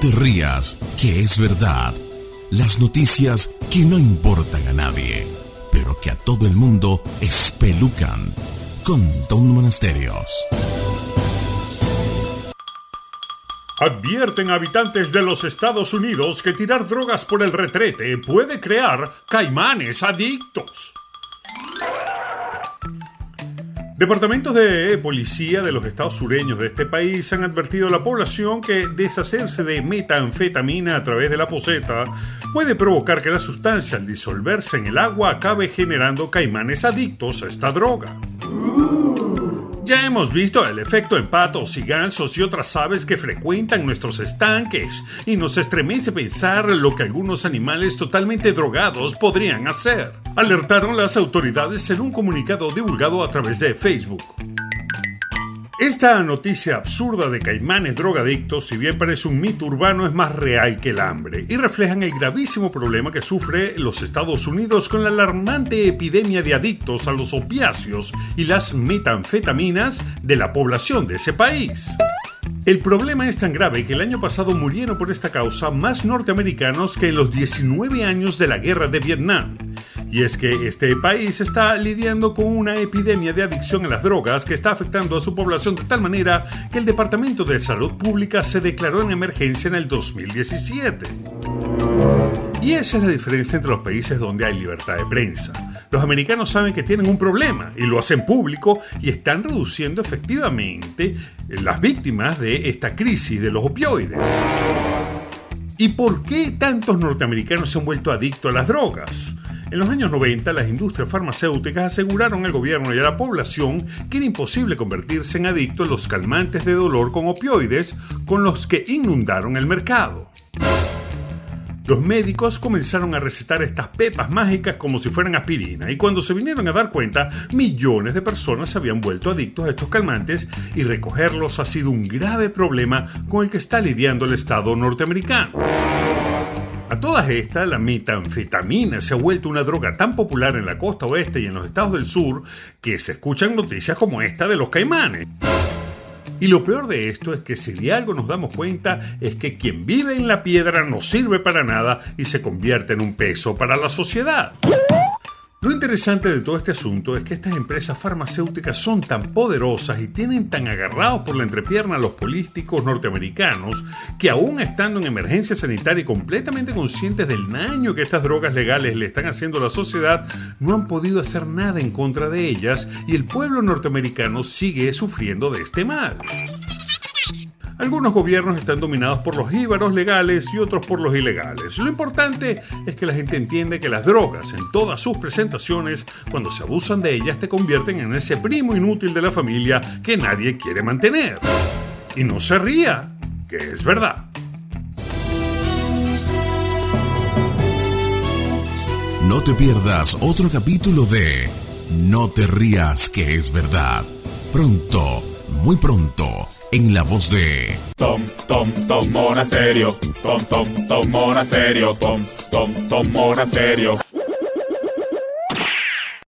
te rías, que es verdad. Las noticias que no importan a nadie, pero que a todo el mundo espelucan. Con Don Monasterios. Advierten habitantes de los Estados Unidos que tirar drogas por el retrete puede crear caimanes adictos. Departamentos de policía de los estados sureños de este país han advertido a la población que deshacerse de metanfetamina a través de la poseta puede provocar que la sustancia al disolverse en el agua acabe generando caimanes adictos a esta droga. Ya hemos visto el efecto en patos y gansos y otras aves que frecuentan nuestros estanques y nos estremece pensar lo que algunos animales totalmente drogados podrían hacer. Alertaron las autoridades en un comunicado divulgado a través de Facebook. Esta noticia absurda de caimanes drogadictos, si bien parece un mito urbano, es más real que el hambre y reflejan el gravísimo problema que sufre los Estados Unidos con la alarmante epidemia de adictos a los opiáceos y las metanfetaminas de la población de ese país. El problema es tan grave que el año pasado murieron por esta causa más norteamericanos que en los 19 años de la guerra de Vietnam. Y es que este país está lidiando con una epidemia de adicción a las drogas que está afectando a su población de tal manera que el Departamento de Salud Pública se declaró en emergencia en el 2017. Y esa es la diferencia entre los países donde hay libertad de prensa. Los americanos saben que tienen un problema y lo hacen público y están reduciendo efectivamente las víctimas de esta crisis de los opioides. ¿Y por qué tantos norteamericanos se han vuelto adictos a las drogas? En los años 90, las industrias farmacéuticas aseguraron al gobierno y a la población que era imposible convertirse en adicto a los calmantes de dolor con opioides con los que inundaron el mercado. Los médicos comenzaron a recetar estas pepas mágicas como si fueran aspirina y cuando se vinieron a dar cuenta, millones de personas se habían vuelto adictos a estos calmantes y recogerlos ha sido un grave problema con el que está lidiando el Estado norteamericano. A todas estas, la metanfetamina se ha vuelto una droga tan popular en la costa oeste y en los estados del sur que se escuchan noticias como esta de los caimanes. Y lo peor de esto es que si de algo nos damos cuenta es que quien vive en la piedra no sirve para nada y se convierte en un peso para la sociedad. Lo interesante de todo este asunto es que estas empresas farmacéuticas son tan poderosas y tienen tan agarrados por la entrepierna a los políticos norteamericanos que aún estando en emergencia sanitaria y completamente conscientes del daño que estas drogas legales le están haciendo a la sociedad, no han podido hacer nada en contra de ellas y el pueblo norteamericano sigue sufriendo de este mal. Algunos gobiernos están dominados por los íbaros legales y otros por los ilegales. Lo importante es que la gente entiende que las drogas, en todas sus presentaciones, cuando se abusan de ellas, te convierten en ese primo inútil de la familia que nadie quiere mantener. Y no se ría, que es verdad. No te pierdas otro capítulo de No te rías, que es verdad. Pronto, muy pronto en la voz de Tom, Tom, Tom Monasterio, Tom, Tom, Tom Monasterio, Tom, Tom, Tom Monasterio.